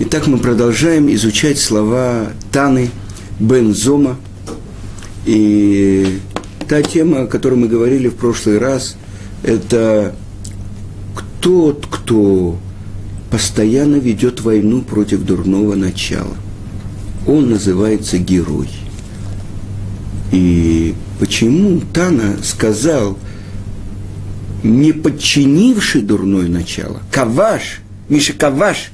Итак, мы продолжаем изучать слова Таны Бензома. И та тема, о которой мы говорили в прошлый раз, это тот, кто постоянно ведет войну против дурного начала. Он называется герой. И почему Тана сказал, не подчинивший дурное начало, каваш, Миша Каваш,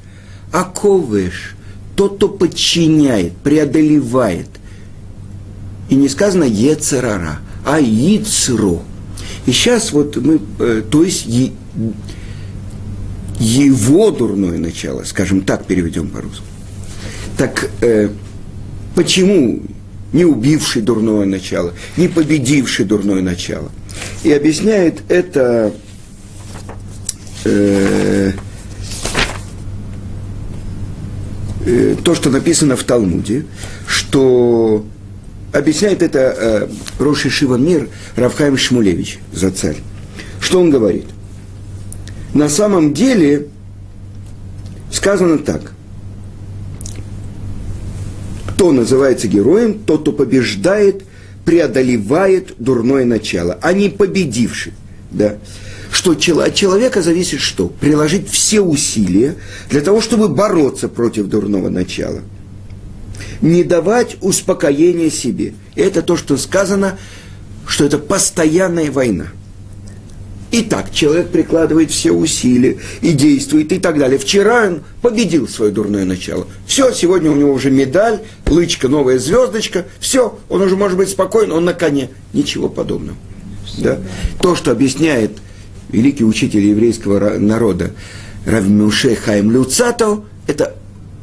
а ковеш, тот, кто подчиняет, преодолевает. И не сказано ецерара, а яцро. И сейчас вот мы, э, то есть его дурное начало, скажем так, переведем по-русски. Так э, почему не убивший дурное начало, не победивший дурное начало? И объясняет это э, э, то, что написано в Талмуде, что объясняет это э, Роши Шива Мир Равхайм Шмулевич за царь. Что он говорит? На самом деле сказано так. Кто называется героем, тот, кто побеждает, преодолевает дурное начало, а не победивший. Да? Что от человека зависит что? Приложить все усилия для того, чтобы бороться против дурного начала – не давать успокоения себе. Это то, что сказано, что это постоянная война. Итак, человек прикладывает все усилия и действует и так далее. Вчера он победил свое дурное начало. Все, сегодня у него уже медаль, лычка, новая звездочка. Все, он уже может быть спокоен, он на коне. Ничего подобного. Да? То, что объясняет великий учитель еврейского народа Равмюше Хайм Люцато, это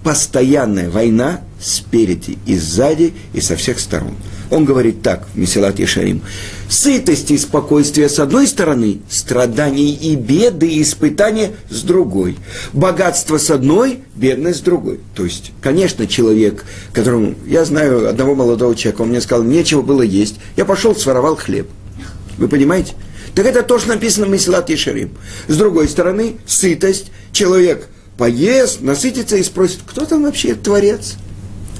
постоянная война спереди и сзади и со всех сторон. Он говорит так в Месилат Ешарим. Сытость и спокойствие с одной стороны, страданий и беды и испытания с другой. Богатство с одной, бедность с другой. То есть, конечно, человек, которому... Я знаю одного молодого человека, он мне сказал, нечего было есть. Я пошел, своровал хлеб. Вы понимаете? Так это тоже написано в Месилат Ешарим. С другой стороны, сытость. Человек поест, насытится и спросит, кто там вообще творец?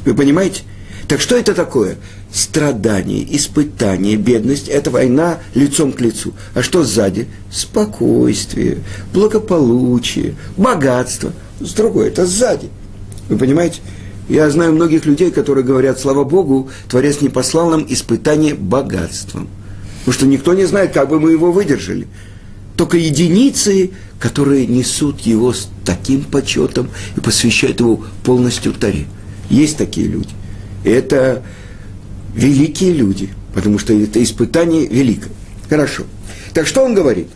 Вы понимаете? Так что это такое? Страдание, испытание, бедность – это война лицом к лицу. А что сзади? Спокойствие, благополучие, богатство. С другой – это сзади. Вы понимаете? Я знаю многих людей, которые говорят, слава Богу, Творец не послал нам испытание богатством. Потому что никто не знает, как бы мы его выдержали. Только единицы, которые несут его с таким почетом и посвящают его полностью Таре. Есть такие люди. Это великие люди, потому что это испытание великое. Хорошо. Так что он говорит?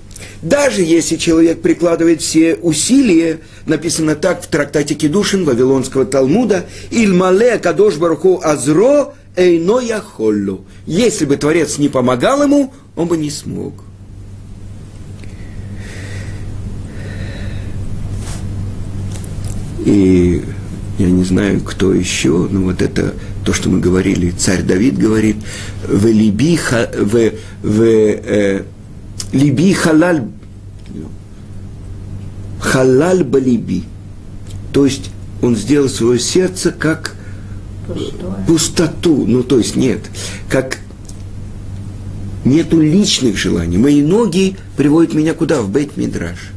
Даже если человек прикладывает все усилия, написано так в трактате Кедушин Вавилонского Талмуда, «Ильмале кадош баруху азро эйно яхоллу». Если бы Творец не помогал ему, он бы не смог. И я не знаю, кто еще, но вот это то, что мы говорили, царь Давид говорит, в либи, в, в э, либи халаль, халаль балиби. То есть он сделал свое сердце как Пустое. пустоту, ну то есть нет, как нету личных желаний. Мои ноги приводят меня куда? В бейт мидраш.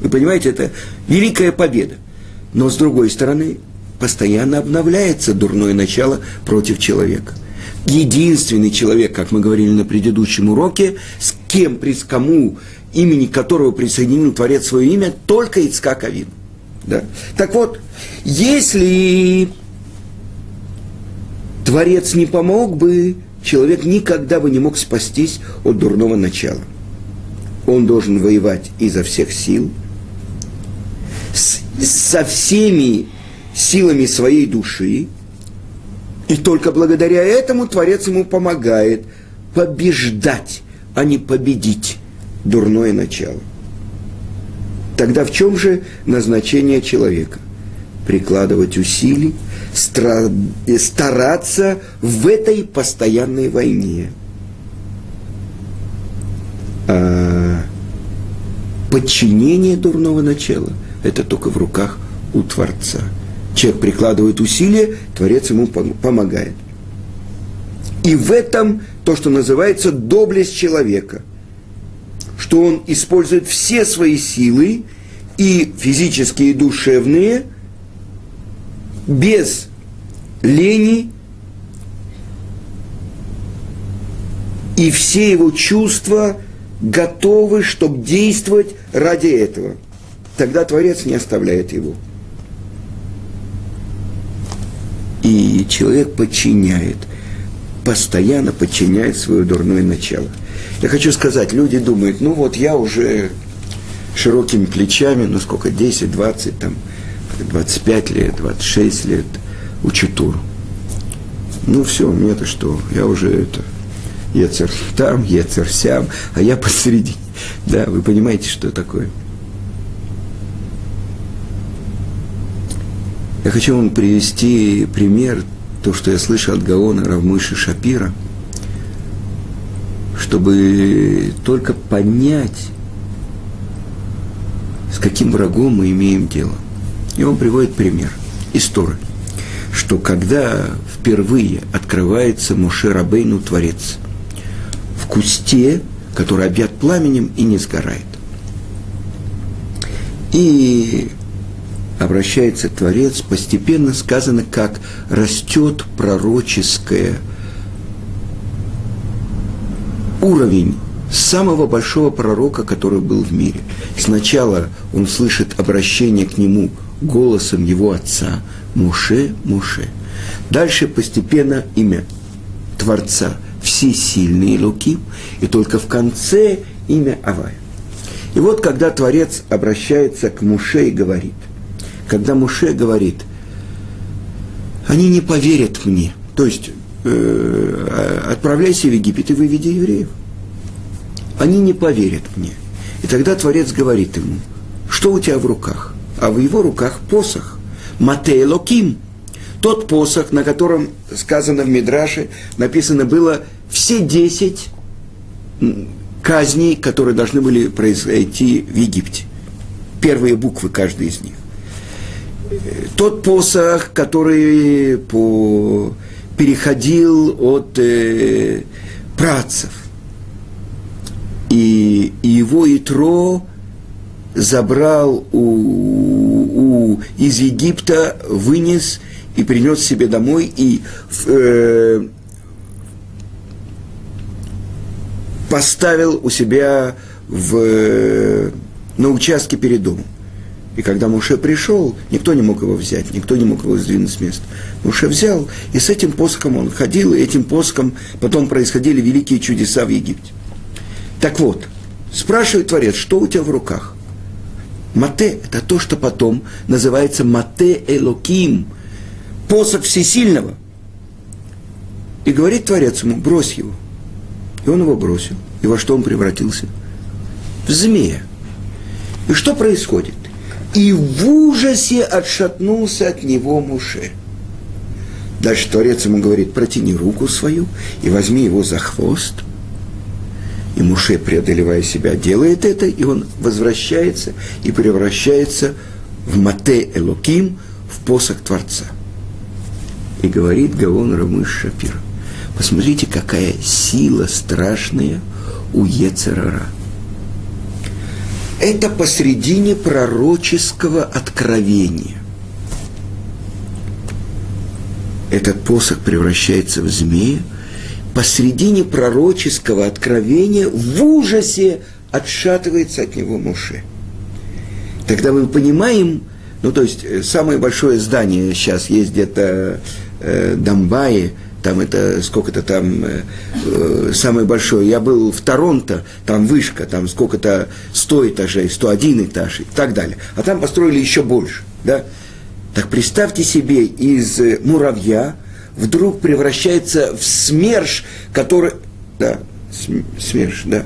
Вы понимаете, это великая победа. Но с другой стороны, постоянно обновляется дурное начало против человека. Единственный человек, как мы говорили на предыдущем уроке, с кем, при кому, имени которого присоединил Творец свое имя, только Ицкак Авин. Да? Так вот, если Творец не помог бы, человек никогда бы не мог спастись от дурного начала. Он должен воевать изо всех сил, с, со всеми силами своей души, и только благодаря этому Творец ему помогает побеждать, а не победить дурное начало. Тогда в чем же назначение человека? Прикладывать усилий, стараться в этой постоянной войне. А подчинение дурного начала – это только в руках у Творца – Человек прикладывает усилия, Творец ему помогает. И в этом то, что называется доблесть человека, что он использует все свои силы, и физические, и душевные, без лени, и все его чувства готовы, чтобы действовать ради этого. Тогда Творец не оставляет его. И человек подчиняет, постоянно подчиняет свое дурное начало. Я хочу сказать, люди думают, ну вот я уже широкими плечами, ну сколько, 10, 20, там, 25 лет, 26 лет учу Туру. Ну все, мне-то что, я уже это, Ецер там, Ецер сям, а я посередине. Да, вы понимаете, что такое? Я хочу вам привести пример, то, что я слышал от Гаона Равмыши Шапира, чтобы только понять, с каким врагом мы имеем дело. И он приводит пример из Торы, что когда впервые открывается Моше Рабейну Творец в кусте, который объят пламенем и не сгорает. И обращается Творец, постепенно сказано, как растет пророческое уровень самого большого пророка, который был в мире. Сначала он слышит обращение к нему голосом его отца Муше, Муше. Дальше постепенно имя Творца Всесильный Луким, и только в конце имя Авая. И вот когда Творец обращается к Муше и говорит, когда Муше говорит, они не поверят мне, то есть э, отправляйся в Египет и выведи евреев они не поверят мне. И тогда Творец говорит ему, что у тебя в руках? А в его руках посох. Матей Локим. Тот посох, на котором сказано в Мидраше, написано было все десять казней, которые должны были произойти в Египте. Первые буквы каждой из них. Тот посох, который по, переходил от э, працев и, и его Итро забрал у, у, из Египта, вынес и принес себе домой, и э, поставил у себя в, на участке перед домом. И когда Муше пришел, никто не мог его взять, никто не мог его сдвинуть с места. Муше взял, и с этим посохом он ходил, и этим посохом потом происходили великие чудеса в Египте. Так вот, спрашивает Творец, что у тебя в руках? Мате – это то, что потом называется Мате Элоким, посох всесильного. И говорит Творец ему, брось его. И он его бросил. И во что он превратился? В змея. И что происходит? И в ужасе отшатнулся от него Муше. Дальше Творец ему говорит, протяни руку свою и возьми его за хвост – и Муше, преодолевая себя, делает это, и он возвращается и превращается в Мате Элоким, в посох Творца. И говорит Гаон Рамыш Шапир, посмотрите, какая сила страшная у Ецерара. Это посредине пророческого откровения. Этот посох превращается в змея – посредине пророческого откровения в ужасе отшатывается от него Муше. Тогда мы понимаем, ну то есть э, самое большое здание сейчас есть где-то э, Дамбае, там это сколько-то там э, э самое большое. Я был в Торонто, там вышка, там сколько-то 100 этажей, 101 этаж и так далее. А там построили еще больше, да? Так представьте себе из э, муравья, вдруг превращается в СМЕРШ, который... Да, СМЕРШ, да.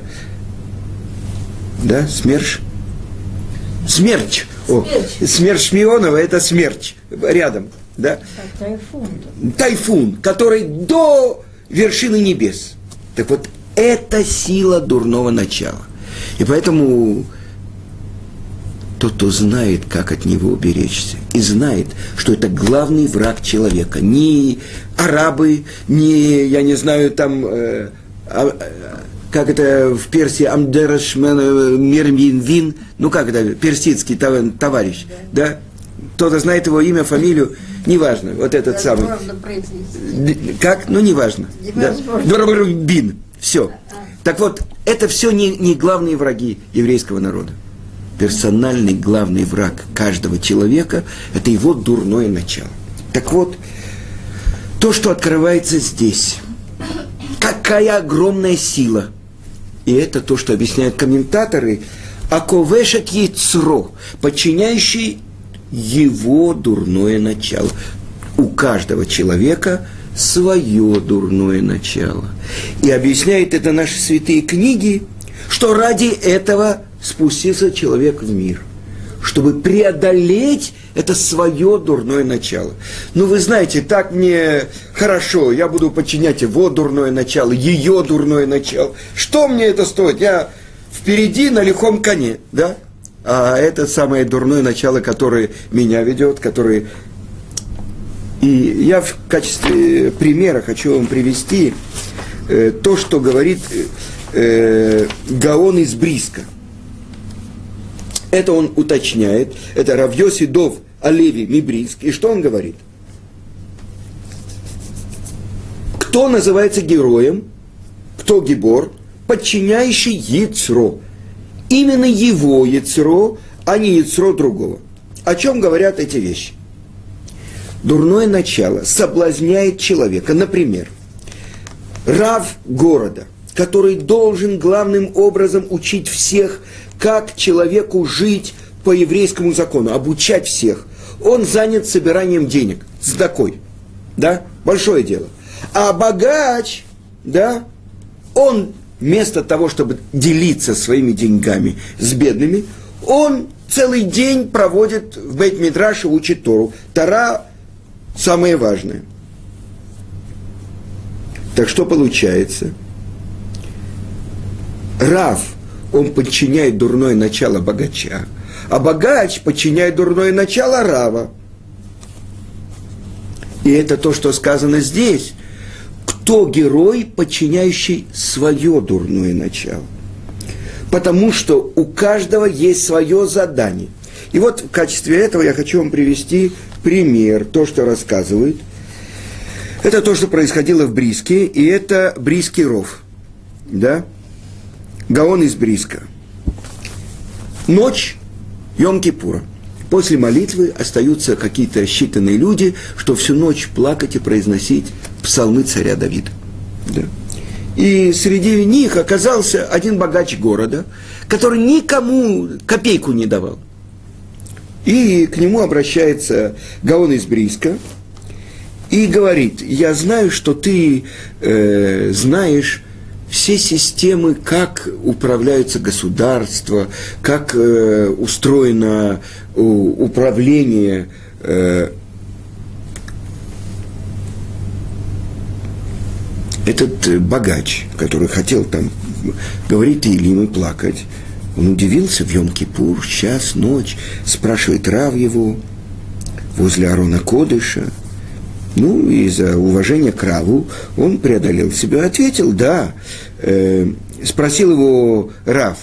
Да, СМЕРШ. Смерч. О, смерч Шмионова – это смерч. Рядом, да. Тайфун. Тайфун, который до вершины небес. Так вот, это сила дурного начала. И поэтому тот, кто знает, как от него уберечься, и знает, что это главный враг человека. Не арабы, не, я не знаю, там, э, а, как это в Персии, Амдерашмен Мирмин ну как это, персидский товарищ, да? Кто-то знает его имя, фамилию, неважно, вот этот Я самый. Как? Ну, неважно. Да. Бин. Все. Так вот, это все не, не главные враги еврейского народа. Персональный главный враг каждого человека – это его дурное начало. Так вот, то, что открывается здесь, какая огромная сила. И это то, что объясняют комментаторы, Аковешет яйцро, подчиняющий его дурное начало. У каждого человека – свое дурное начало. И объясняет это наши святые книги, что ради этого спустился человек в мир, чтобы преодолеть это свое дурное начало. Ну, вы знаете, так мне хорошо, я буду подчинять его дурное начало, ее дурное начало. Что мне это стоит? Я впереди на лихом коне, да? А это самое дурное начало, которое меня ведет, которое и я в качестве примера хочу вам привести э, то, что говорит э, Гаон из Бриска. Это он уточняет, это Равьоси Дов Олеви Мибриск. И что он говорит? Кто называется героем, кто гибор, подчиняющий Яцро. Именно его Яцро, а не Яцро другого. О чем говорят эти вещи? дурное начало соблазняет человека. Например, рав города, который должен главным образом учить всех, как человеку жить по еврейскому закону, обучать всех. Он занят собиранием денег, с такой, да, большое дело. А богач, да, он вместо того, чтобы делиться своими деньгами с бедными, он целый день проводит в Бейт-Мидраше, учит Тору. Тара самое важное. Так что получается? Рав, он подчиняет дурное начало богача, а богач подчиняет дурное начало Рава. И это то, что сказано здесь. Кто герой, подчиняющий свое дурное начало? Потому что у каждого есть свое задание. И вот в качестве этого я хочу вам привести пример, то, что рассказывают. Это то, что происходило в Бриске, и это Бриский ров. Да? Гаон из Бриска. Ночь Йом-Кипура. После молитвы остаются какие-то считанные люди, что всю ночь плакать и произносить псалмы царя Давида. Да. И среди них оказался один богач города, который никому копейку не давал. И к нему обращается Гаон из Бриска и говорит, я знаю, что ты э, знаешь все системы, как управляются государства, как э, устроено э, управление э, этот богач, который хотел там говорить Илим и плакать, он удивился в Йом-Кипур, час, ночь, спрашивает Рав его возле Арона Кодыша. Ну, из-за уважения к Раву он преодолел себя, ответил, да. Э, спросил его Рав,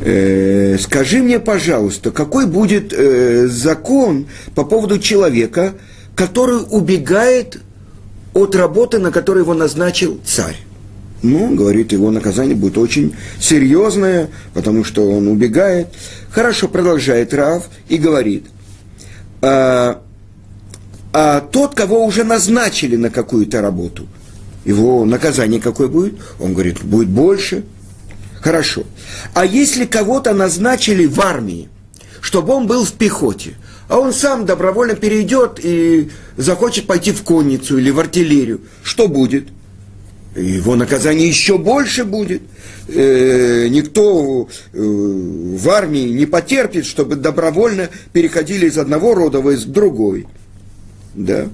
э, скажи мне, пожалуйста, какой будет э, закон по поводу человека, который убегает от работы, на которую его назначил царь? Ну, говорит, его наказание будет очень серьезное, потому что он убегает. Хорошо, продолжает Рав и говорит, а, а тот, кого уже назначили на какую-то работу, его наказание какое будет? Он говорит, будет больше. Хорошо. А если кого-то назначили в армии, чтобы он был в пехоте, а он сам добровольно перейдет и захочет пойти в конницу или в артиллерию, что будет? его наказание еще больше будет. Э, никто э, в армии не потерпит, чтобы добровольно переходили из одного рода в другой. Да.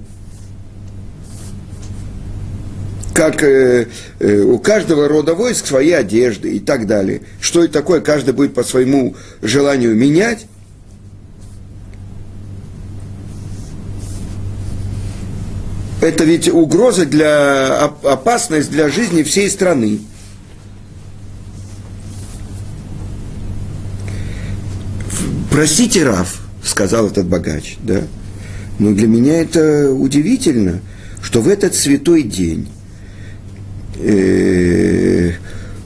как э, у каждого рода войск свои одежды и так далее. Что это такое, каждый будет по своему желанию менять. Это ведь угроза для, опасность для жизни всей страны. Простите, Раф, сказал этот богач, да. Но для меня это удивительно, что в этот святой день э,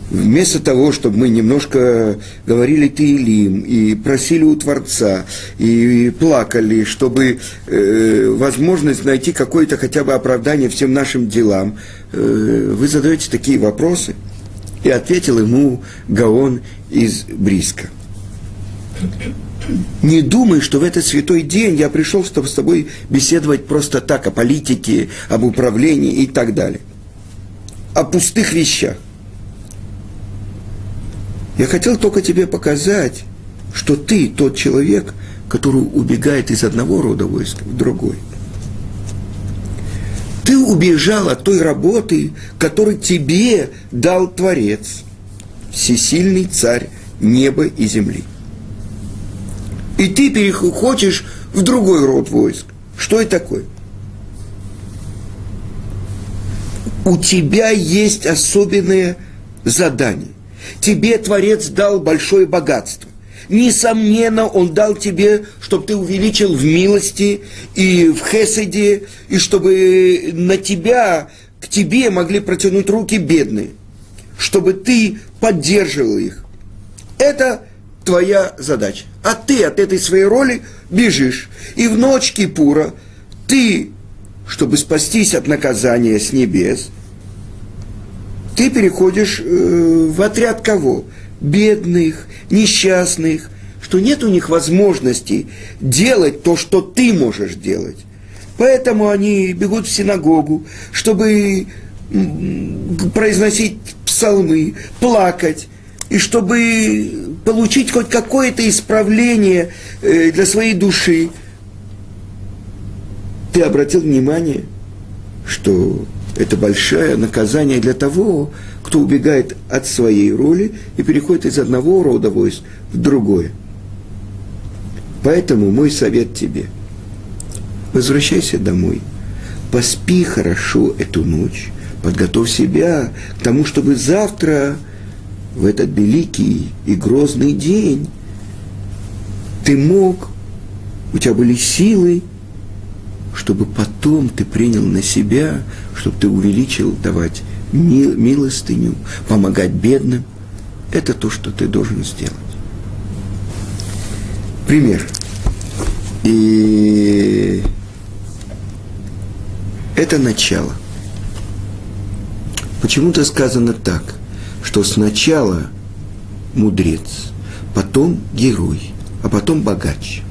вместо того, чтобы мы немножко говорили Таилим и просили у Творца, и плакали, чтобы э, возможность найти какое-то хотя бы оправдание всем нашим делам, э, вы задаете такие вопросы. И ответил ему Гаон из Бриска. Не думай, что в этот святой день я пришел, чтобы с тобой беседовать просто так, о политике, об управлении и так далее. О пустых вещах. Я хотел только тебе показать, что ты тот человек, который убегает из одного рода войска в другой. Ты убежал от той работы, которую тебе дал Творец, всесильный царь неба и земли – и ты переходишь в другой род войск. Что это такое? У тебя есть особенное задание. Тебе Творец дал большое богатство. Несомненно, Он дал тебе, чтобы ты увеличил в милости и в хеседе, и чтобы на тебя, к тебе могли протянуть руки бедные, чтобы ты поддерживал их. Это твоя задача. А ты от этой своей роли бежишь. И в ночь Кипура ты, чтобы спастись от наказания с небес, ты переходишь э, в отряд кого? Бедных, несчастных, что нет у них возможности делать то, что ты можешь делать. Поэтому они бегут в синагогу, чтобы произносить псалмы, плакать, и чтобы получить хоть какое-то исправление э, для своей души, ты обратил внимание, что это большое наказание для того, кто убегает от своей роли и переходит из одного рода войск в другое. Поэтому мой совет тебе – возвращайся домой, поспи хорошо эту ночь, подготовь себя к тому, чтобы завтра – в этот великий и грозный день ты мог, у тебя были силы, чтобы потом ты принял на себя, чтобы ты увеличил давать милостыню, помогать бедным. Это то, что ты должен сделать. Пример. И это начало. Почему-то сказано так – что сначала мудрец, потом герой, а потом богач.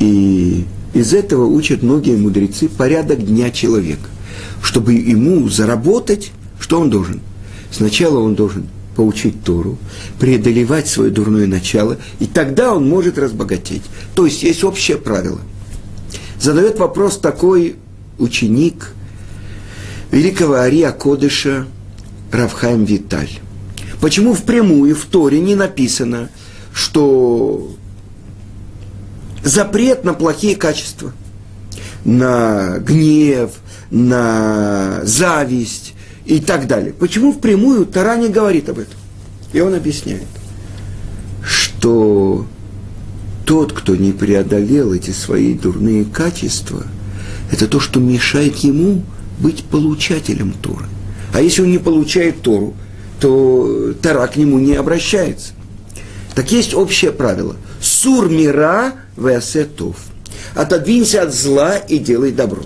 И из этого учат многие мудрецы порядок дня человека. Чтобы ему заработать, что он должен? Сначала он должен поучить Тору, преодолевать свое дурное начало, и тогда он может разбогатеть. То есть есть общее правило. Задает вопрос такой ученик великого Ария Кодыша Равхайм Виталь. Почему впрямую в Торе не написано, что запрет на плохие качества, на гнев, на зависть и так далее. Почему впрямую Тора не говорит об этом? И он объясняет, что тот, кто не преодолел эти свои дурные качества, это то, что мешает ему быть получателем Торы. А если он не получает Тору, то Тара к нему не обращается. Так есть общее правило. Сур мира весетов. Отодвинься от зла и делай добро.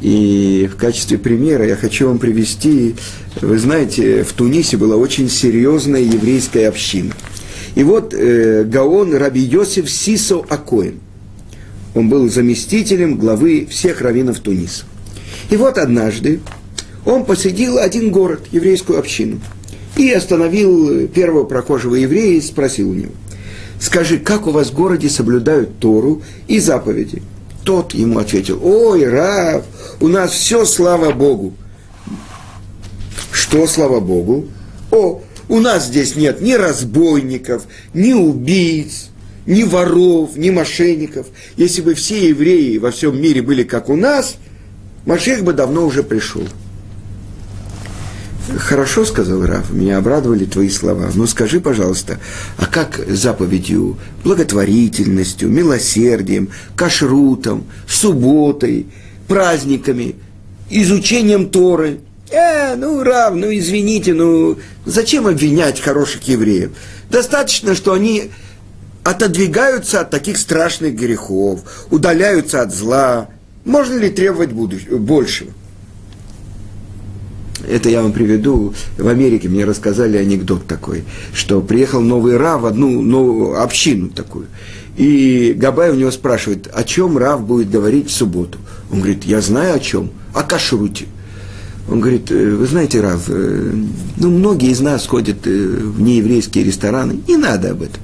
И в качестве примера я хочу вам привести, вы знаете, в Тунисе была очень серьезная еврейская община. И вот э, Гаон Раби Йосиф Сисо Акоин. Он был заместителем главы всех раввинов Туниса. И вот однажды он посетил один город, еврейскую общину, и остановил первого прохожего еврея и спросил у него, скажи, как у вас в городе соблюдают Тору и заповеди? Тот ему ответил, ой, Рав, у нас все, слава Богу. что, слава Богу, о, у нас здесь нет ни разбойников, ни убийц, ни воров, ни мошенников. Если бы все евреи во всем мире были как у нас, Машех бы давно уже пришел. Хорошо, сказал Раф, меня обрадовали твои слова. Но скажи, пожалуйста, а как заповедью, благотворительностью, милосердием, кашрутом, субботой, праздниками, изучением Торы? Э, ну, Рав, ну, извините, ну, зачем обвинять хороших евреев? Достаточно, что они отодвигаются от таких страшных грехов, удаляются от зла. Можно ли требовать большего? Это я вам приведу, в Америке мне рассказали анекдот такой, что приехал новый Рав в одну новую общину такую. И Габай у него спрашивает, о чем Рав будет говорить в субботу. Он говорит, я знаю о чем, о кашруте. Он говорит, «Э, вы знаете, Рав, э, ну, многие из нас ходят э, в нееврейские рестораны, не надо об этом.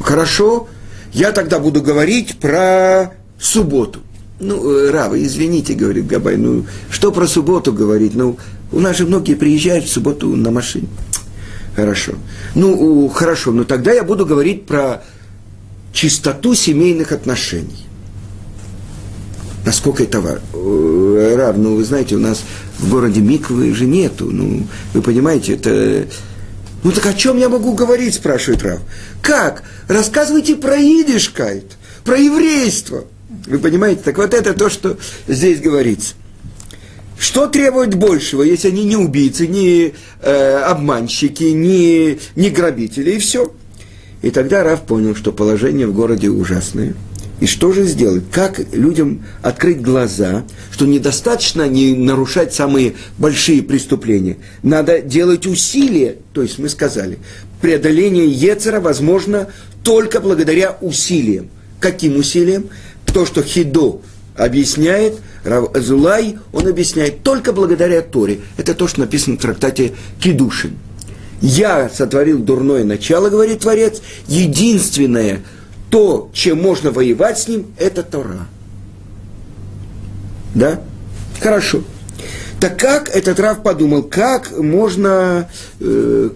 Хорошо, я тогда буду говорить про субботу. Ну, Рава, извините, говорит Габай, ну, что про субботу говорить? Ну, у нас же многие приезжают в субботу на машине. Хорошо. Ну, хорошо, но тогда я буду говорить про чистоту семейных отношений. Насколько это Рав, ну, вы знаете, у нас в городе Миквы же нету. Ну, вы понимаете, это... Ну, так о чем я могу говорить, спрашивает Рав. Как? Рассказывайте про идишкайт, про еврейство. Вы понимаете? Так вот это то, что здесь говорится. Что требует большего, если они не убийцы, не э, обманщики, не, не грабители, и все. И тогда Раф понял, что положение в городе ужасное. И что же сделать? Как людям открыть глаза, что недостаточно не нарушать самые большие преступления. Надо делать усилия, то есть мы сказали, преодоление Ецера возможно только благодаря усилиям. Каким усилиям? То, что Хидо объясняет, Рав Азулай, он объясняет только благодаря Торе. Это то, что написано в трактате Кидушин. Я сотворил дурное начало, говорит Творец. Единственное, то, чем можно воевать с ним, это Тора. Да? Хорошо. Так как этот Рав подумал, как можно э,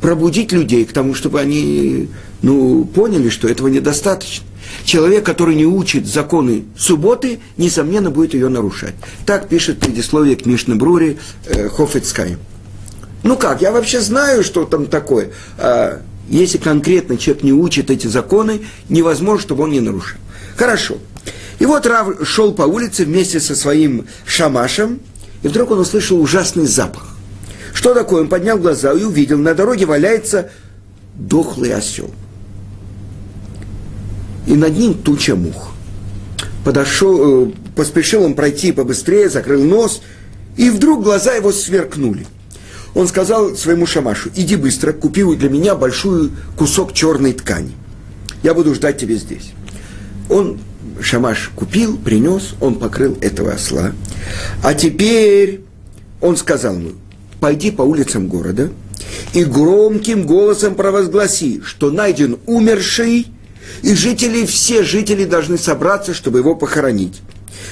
пробудить людей к тому, чтобы они ну, поняли, что этого недостаточно. Человек, который не учит законы субботы, несомненно, будет ее нарушать. Так пишет предисловие к Мишне Брури э. Ну как, я вообще знаю, что там такое. А, если конкретно человек не учит эти законы, невозможно, чтобы он не нарушил. Хорошо. И вот Рав шел по улице вместе со своим шамашем, и вдруг он услышал ужасный запах. Что такое? Он поднял глаза и увидел, на дороге валяется дохлый осел и над ним туча мух. Подошел, э, поспешил он пройти побыстрее, закрыл нос, и вдруг глаза его сверкнули. Он сказал своему шамашу, иди быстро, купи для меня большой кусок черной ткани. Я буду ждать тебя здесь. Он, шамаш, купил, принес, он покрыл этого осла. А теперь он сказал ему, пойди по улицам города и громким голосом провозгласи, что найден умерший – и жители, все жители должны собраться, чтобы его похоронить.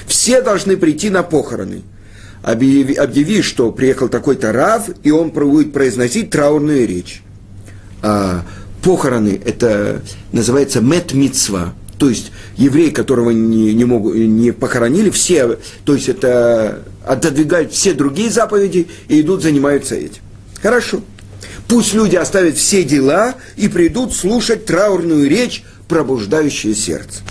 Все должны прийти на похороны. Объяви, объяви что приехал такой-то Рав, и он будет произносить траурную речь. А похороны, это называется мет митцва, то есть евреи, которого не, не, могут, не похоронили, все, то есть это отодвигают все другие заповеди и идут, занимаются этим. Хорошо. Пусть люди оставят все дела и придут слушать траурную речь пробуждающее сердце.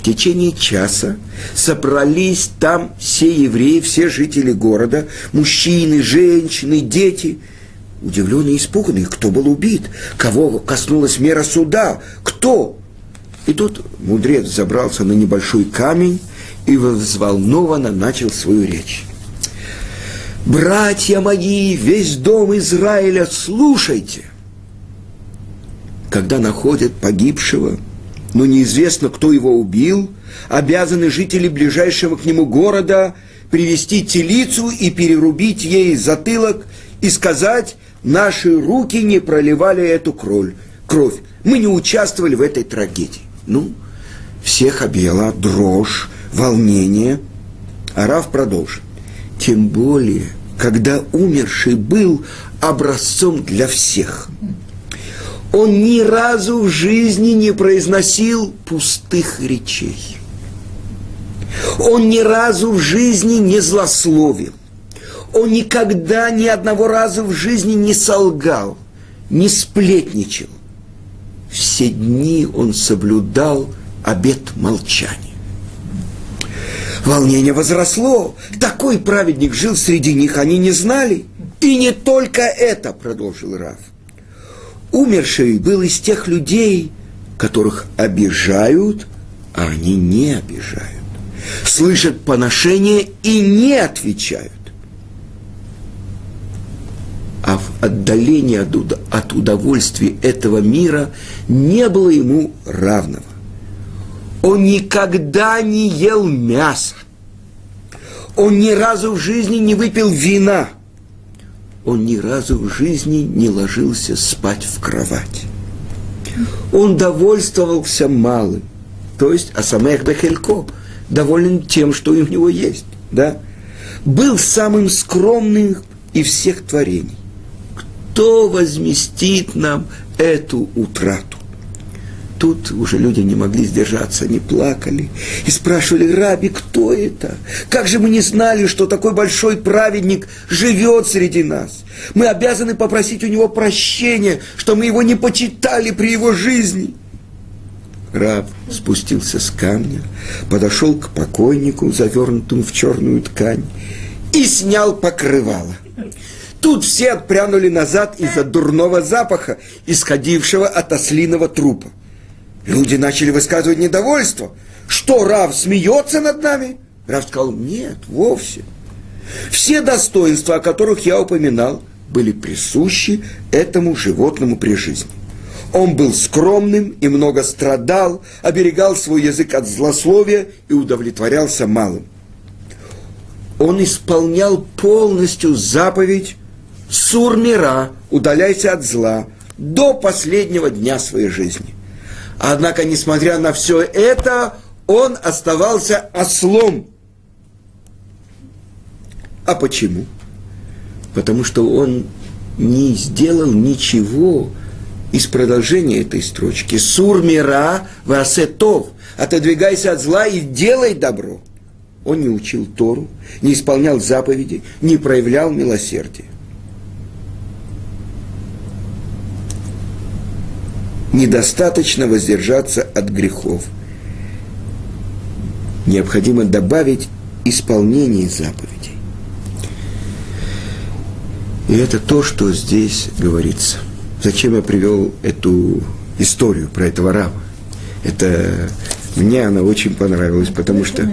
В течение часа собрались там все евреи, все жители города, мужчины, женщины, дети, удивленные и испуганные, кто был убит, кого коснулась мера суда, кто. И тут мудрец забрался на небольшой камень и взволнованно начал свою речь. «Братья мои, весь дом Израиля, слушайте! Когда находят погибшего, но неизвестно, кто его убил, обязаны жители ближайшего к нему города привести телицу и перерубить ей затылок и сказать, наши руки не проливали эту кровь. кровь. Мы не участвовали в этой трагедии. Ну, всех объела дрожь, волнение. Араф продолжит. Тем более, когда умерший был образцом для всех. Он ни разу в жизни не произносил пустых речей. Он ни разу в жизни не злословил. Он никогда ни одного раза в жизни не солгал, не сплетничал. Все дни он соблюдал обет молчания. Волнение возросло. Такой праведник жил среди них, они не знали. И не только это, продолжил Раф. Умерший был из тех людей, которых обижают, а они не обижают. Слышат поношение и не отвечают. А в отдалении от удовольствия этого мира не было ему равного. Он никогда не ел мясо. Он ни разу в жизни не выпил вина. Он ни разу в жизни не ложился спать в кровать. Он довольствовался малым, то есть Асамех Бехелько, доволен тем, что у него есть, да? Был самым скромным из всех творений. Кто возместит нам эту утрату? Тут уже люди не могли сдержаться, они плакали и спрашивали, Раби, кто это? Как же мы не знали, что такой большой праведник живет среди нас? Мы обязаны попросить у него прощения, что мы его не почитали при его жизни. Раб спустился с камня, подошел к покойнику, завернутому в черную ткань, и снял покрывало. Тут все отпрянули назад из-за дурного запаха, исходившего от ослиного трупа. Люди начали высказывать недовольство. Что, Рав смеется над нами? Рав сказал, нет, вовсе. Все достоинства, о которых я упоминал, были присущи этому животному при жизни. Он был скромным и много страдал, оберегал свой язык от злословия и удовлетворялся малым. Он исполнял полностью заповедь «Сурмира, удаляйся от зла» до последнего дня своей жизни. Однако, несмотря на все это, он оставался ослом. А почему? Потому что он не сделал ничего из продолжения этой строчки. Сур мира васетов. Отодвигайся от зла и делай добро. Он не учил Тору, не исполнял заповеди, не проявлял милосердия. Недостаточно воздержаться от грехов. Необходимо добавить исполнение заповедей. И это то, что здесь говорится. Зачем я привел эту историю про этого раба? Это мне она очень понравилась, потому что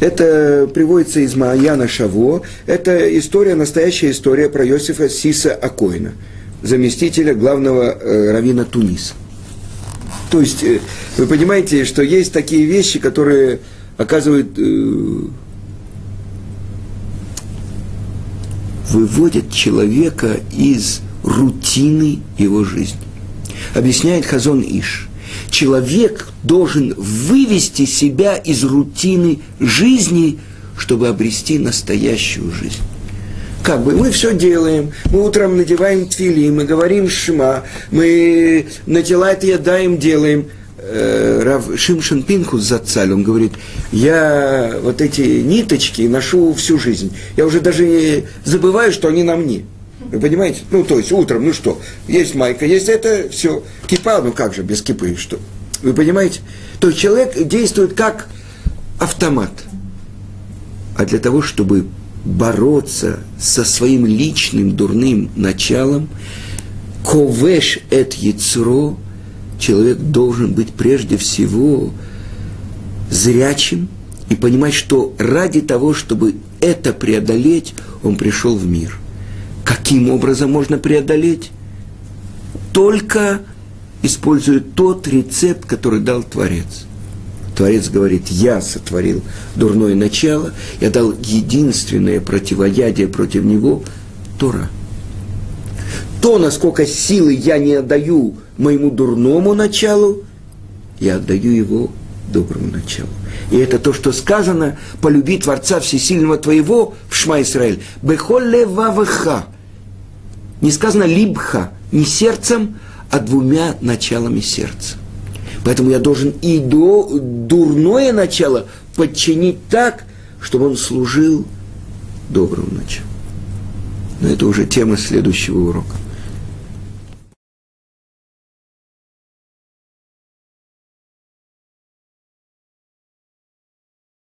это приводится из Маяна Шаво. Это история, настоящая история про Иосифа Сиса Акоина – заместителя главного э, равина Туниса. То есть э, вы понимаете, что есть такие вещи, которые оказывают, э, выводят человека из рутины его жизни. Объясняет Хазон Иш. Человек должен вывести себя из рутины жизни, чтобы обрести настоящую жизнь как бы мы все делаем, мы утром надеваем твили, мы говорим шма, мы на тела это ядаем, делаем. Э, Рав Шимшин Пинхус зацаль, он говорит, я вот эти ниточки ношу всю жизнь. Я уже даже забываю, что они на мне. Вы понимаете? Ну, то есть утром, ну что, есть майка, есть это, все. Кипа, ну как же, без кипы, что? Вы понимаете? То есть человек действует как автомат. А для того, чтобы бороться со своим личным дурным началом, ковеш эт яцро, человек должен быть прежде всего зрячим и понимать, что ради того, чтобы это преодолеть, он пришел в мир. Каким образом можно преодолеть? Только используя тот рецепт, который дал Творец – Творец говорит, я сотворил дурное начало, я дал единственное противоядие против него – Тора. То, насколько силы я не отдаю моему дурному началу, я отдаю его доброму началу. И это то, что сказано, полюби Творца Всесильного твоего в Шма Исраэль. Бехолле вавыха. Не сказано либха, не сердцем, а двумя началами сердца. Поэтому я должен и до, дурное начало подчинить так, чтобы он служил доброму началу. Но это уже тема следующего урока.